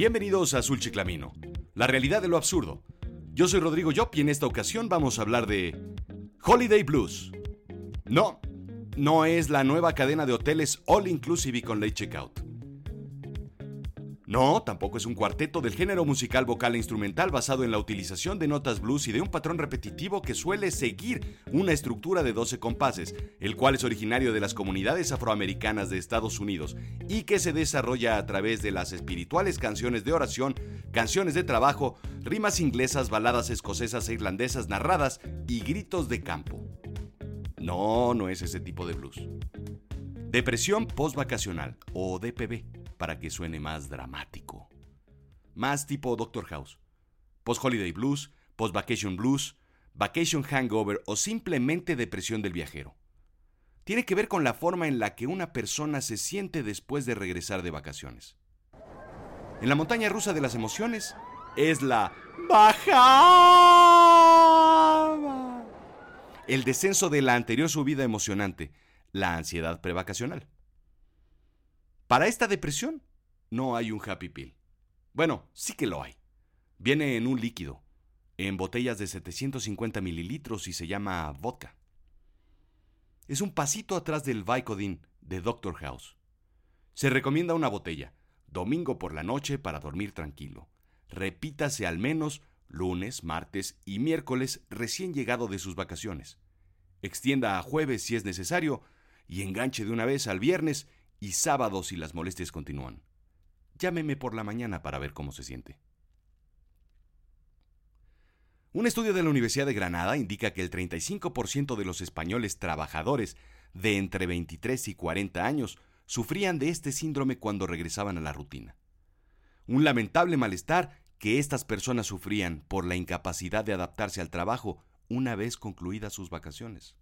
Bienvenidos a Azul Chiclamino, la realidad de lo absurdo. Yo soy Rodrigo Yop y en esta ocasión vamos a hablar de Holiday Blues. No, no es la nueva cadena de hoteles All Inclusive y con late checkout. No, tampoco es un cuarteto del género musical vocal e instrumental basado en la utilización de notas blues y de un patrón repetitivo que suele seguir una estructura de 12 compases, el cual es originario de las comunidades afroamericanas de Estados Unidos y que se desarrolla a través de las espirituales canciones de oración, canciones de trabajo, rimas inglesas, baladas escocesas e irlandesas narradas y gritos de campo. No, no es ese tipo de blues. Depresión postvacacional o DPB para que suene más dramático. Más tipo Doctor House. Post-Holiday Blues, Post-Vacation Blues, Vacation Hangover o simplemente depresión del viajero. Tiene que ver con la forma en la que una persona se siente después de regresar de vacaciones. En la montaña rusa de las emociones es la bajada. El descenso de la anterior subida emocionante, la ansiedad prevacacional. Para esta depresión no hay un happy pill. Bueno, sí que lo hay. Viene en un líquido, en botellas de 750 mililitros y se llama vodka. Es un pasito atrás del Vicodin de Doctor House. Se recomienda una botella, domingo por la noche para dormir tranquilo. Repítase al menos lunes, martes y miércoles recién llegado de sus vacaciones. Extienda a jueves si es necesario y enganche de una vez al viernes y sábados si las molestias continúan. Llámeme por la mañana para ver cómo se siente. Un estudio de la Universidad de Granada indica que el 35% de los españoles trabajadores de entre 23 y 40 años sufrían de este síndrome cuando regresaban a la rutina. Un lamentable malestar que estas personas sufrían por la incapacidad de adaptarse al trabajo una vez concluidas sus vacaciones.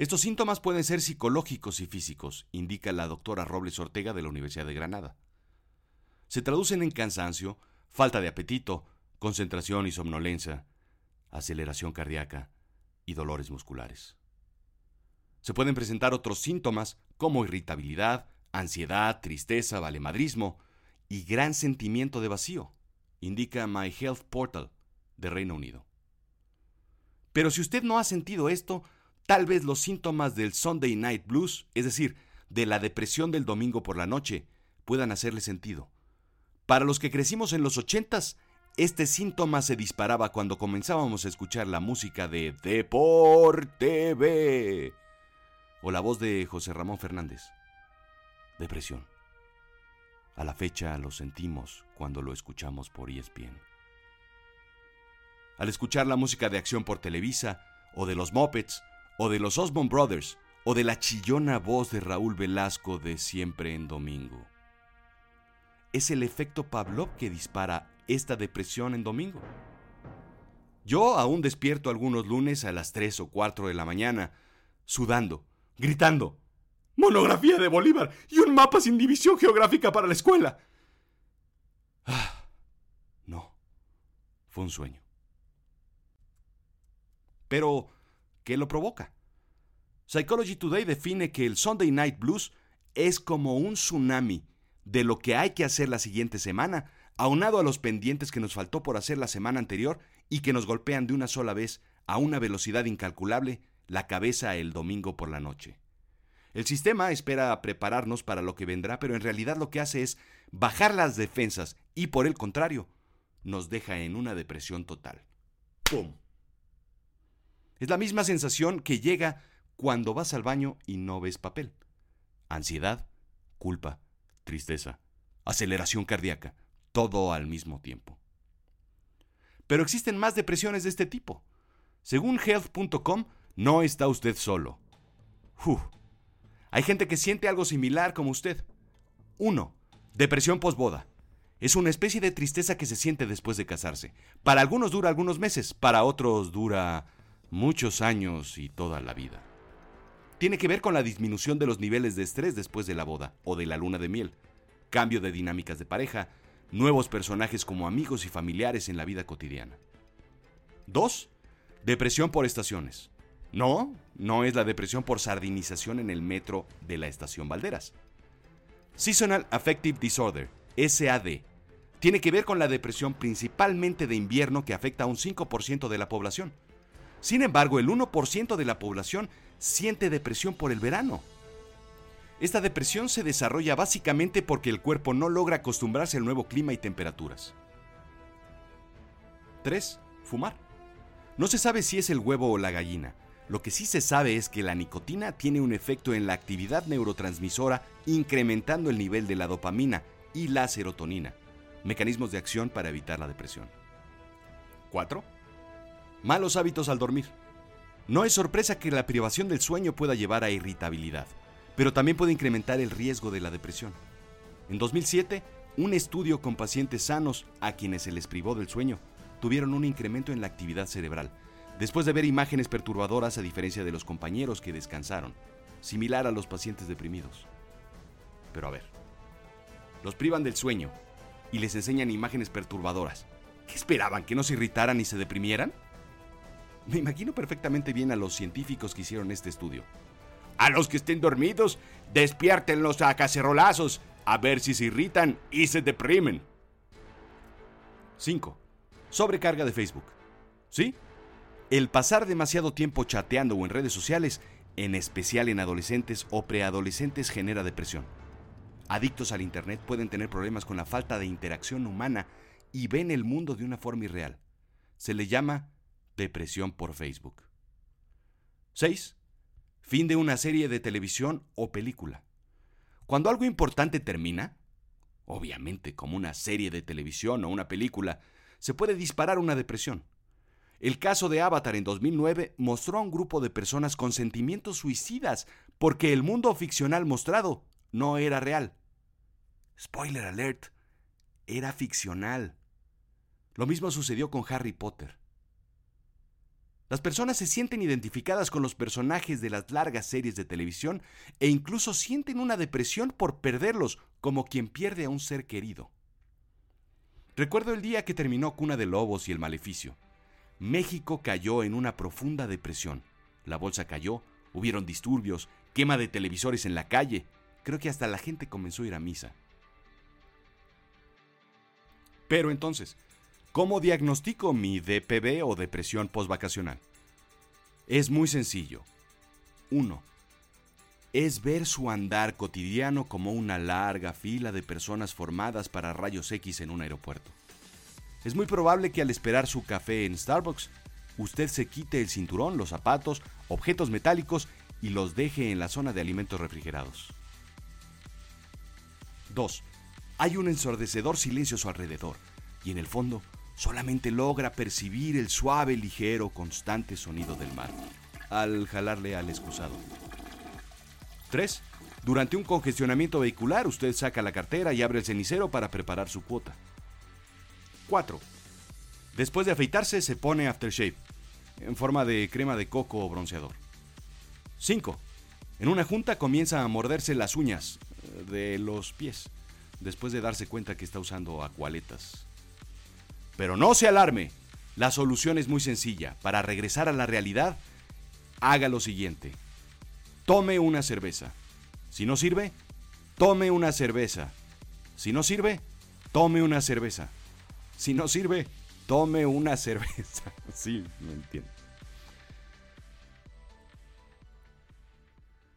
Estos síntomas pueden ser psicológicos y físicos, indica la doctora Robles Ortega de la Universidad de Granada. Se traducen en cansancio, falta de apetito, concentración y somnolencia, aceleración cardíaca y dolores musculares. Se pueden presentar otros síntomas como irritabilidad, ansiedad, tristeza, valemadrismo y gran sentimiento de vacío, indica My Health Portal de Reino Unido. Pero si usted no ha sentido esto, Tal vez los síntomas del Sunday Night Blues, es decir, de la depresión del domingo por la noche, puedan hacerle sentido. Para los que crecimos en los ochentas, este síntoma se disparaba cuando comenzábamos a escuchar la música de Deporte o la voz de José Ramón Fernández. Depresión. A la fecha lo sentimos cuando lo escuchamos por ESPN. Al escuchar la música de acción por Televisa o de los Muppets, o de los Osmond Brothers, o de la chillona voz de Raúl Velasco de Siempre en Domingo. Es el efecto Pavlov que dispara esta depresión en domingo. Yo aún despierto algunos lunes a las 3 o 4 de la mañana, sudando, gritando, monografía de Bolívar y un mapa sin división geográfica para la escuela. Ah, no, fue un sueño. Pero ¿Qué lo provoca? Psychology Today define que el Sunday Night Blues es como un tsunami de lo que hay que hacer la siguiente semana, aunado a los pendientes que nos faltó por hacer la semana anterior y que nos golpean de una sola vez a una velocidad incalculable la cabeza el domingo por la noche. El sistema espera prepararnos para lo que vendrá, pero en realidad lo que hace es bajar las defensas y por el contrario, nos deja en una depresión total. ¡Pum! Es la misma sensación que llega cuando vas al baño y no ves papel. Ansiedad, culpa, tristeza, aceleración cardíaca, todo al mismo tiempo. Pero existen más depresiones de este tipo. Según health.com, no está usted solo. Hay gente que siente algo similar como usted. 1. Depresión posboda. Es una especie de tristeza que se siente después de casarse. Para algunos dura algunos meses, para otros dura muchos años y toda la vida. Tiene que ver con la disminución de los niveles de estrés después de la boda o de la luna de miel, cambio de dinámicas de pareja, nuevos personajes como amigos y familiares en la vida cotidiana. 2. Depresión por estaciones. No, no es la depresión por sardinización en el metro de la estación Valderas. Seasonal Affective Disorder, SAD, tiene que ver con la depresión principalmente de invierno que afecta a un 5% de la población. Sin embargo, el 1% de la población siente depresión por el verano. Esta depresión se desarrolla básicamente porque el cuerpo no logra acostumbrarse al nuevo clima y temperaturas. 3. Fumar. No se sabe si es el huevo o la gallina. Lo que sí se sabe es que la nicotina tiene un efecto en la actividad neurotransmisora incrementando el nivel de la dopamina y la serotonina, mecanismos de acción para evitar la depresión. 4. Malos hábitos al dormir. No es sorpresa que la privación del sueño pueda llevar a irritabilidad, pero también puede incrementar el riesgo de la depresión. En 2007, un estudio con pacientes sanos a quienes se les privó del sueño tuvieron un incremento en la actividad cerebral, después de ver imágenes perturbadoras a diferencia de los compañeros que descansaron, similar a los pacientes deprimidos. Pero a ver, los privan del sueño y les enseñan imágenes perturbadoras. ¿Qué esperaban? ¿Que no se irritaran y se deprimieran? Me imagino perfectamente bien a los científicos que hicieron este estudio. A los que estén dormidos, despiértenlos a cacerolazos, a ver si se irritan y se deprimen. 5. Sobrecarga de Facebook. ¿Sí? El pasar demasiado tiempo chateando o en redes sociales, en especial en adolescentes o preadolescentes, genera depresión. Adictos al Internet pueden tener problemas con la falta de interacción humana y ven el mundo de una forma irreal. Se le llama depresión por Facebook. 6. Fin de una serie de televisión o película. Cuando algo importante termina, obviamente como una serie de televisión o una película, se puede disparar una depresión. El caso de Avatar en 2009 mostró a un grupo de personas con sentimientos suicidas porque el mundo ficcional mostrado no era real. Spoiler alert, era ficcional. Lo mismo sucedió con Harry Potter. Las personas se sienten identificadas con los personajes de las largas series de televisión e incluso sienten una depresión por perderlos, como quien pierde a un ser querido. Recuerdo el día que terminó Cuna de Lobos y el Maleficio. México cayó en una profunda depresión. La bolsa cayó, hubieron disturbios, quema de televisores en la calle. Creo que hasta la gente comenzó a ir a misa. Pero entonces, ¿Cómo diagnostico mi DPB o depresión postvacacional? Es muy sencillo. 1. Es ver su andar cotidiano como una larga fila de personas formadas para rayos X en un aeropuerto. Es muy probable que al esperar su café en Starbucks, usted se quite el cinturón, los zapatos, objetos metálicos y los deje en la zona de alimentos refrigerados. 2. Hay un ensordecedor silencio a su alrededor y en el fondo solamente logra percibir el suave, ligero, constante sonido del mar al jalarle al excusado. 3. Durante un congestionamiento vehicular, usted saca la cartera y abre el cenicero para preparar su cuota. 4. Después de afeitarse, se pone aftershave, en forma de crema de coco o bronceador. 5. En una junta comienza a morderse las uñas eh, de los pies, después de darse cuenta que está usando acualetas. Pero no se alarme. La solución es muy sencilla. Para regresar a la realidad, haga lo siguiente. Tome una cerveza. Si no sirve, tome una cerveza. Si no sirve, tome una cerveza. Si no sirve, tome una cerveza. Sí, me entiendo.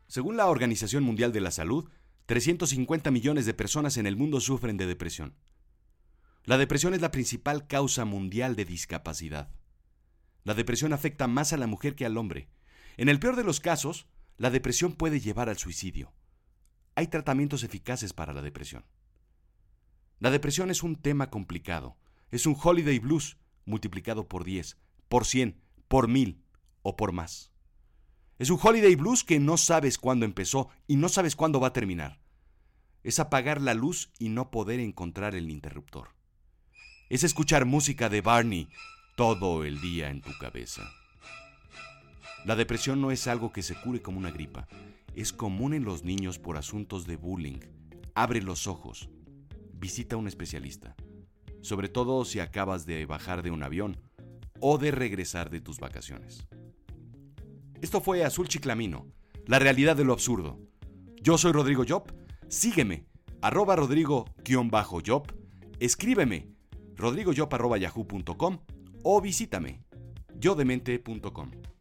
Según la Organización Mundial de la Salud, 350 millones de personas en el mundo sufren de depresión. La depresión es la principal causa mundial de discapacidad. La depresión afecta más a la mujer que al hombre. En el peor de los casos, la depresión puede llevar al suicidio. Hay tratamientos eficaces para la depresión. La depresión es un tema complicado. Es un holiday blues multiplicado por 10, por 100, por 1000 o por más. Es un holiday blues que no sabes cuándo empezó y no sabes cuándo va a terminar. Es apagar la luz y no poder encontrar el interruptor es escuchar música de Barney todo el día en tu cabeza. La depresión no es algo que se cure como una gripa. Es común en los niños por asuntos de bullying. Abre los ojos. Visita a un especialista. Sobre todo si acabas de bajar de un avión o de regresar de tus vacaciones. Esto fue Azul Chiclamino, la realidad de lo absurdo. Yo soy Rodrigo Job. Sígueme arroba rodrigo-job, escríbeme rodrigojob.yahoo.com o visítame yodemente.com.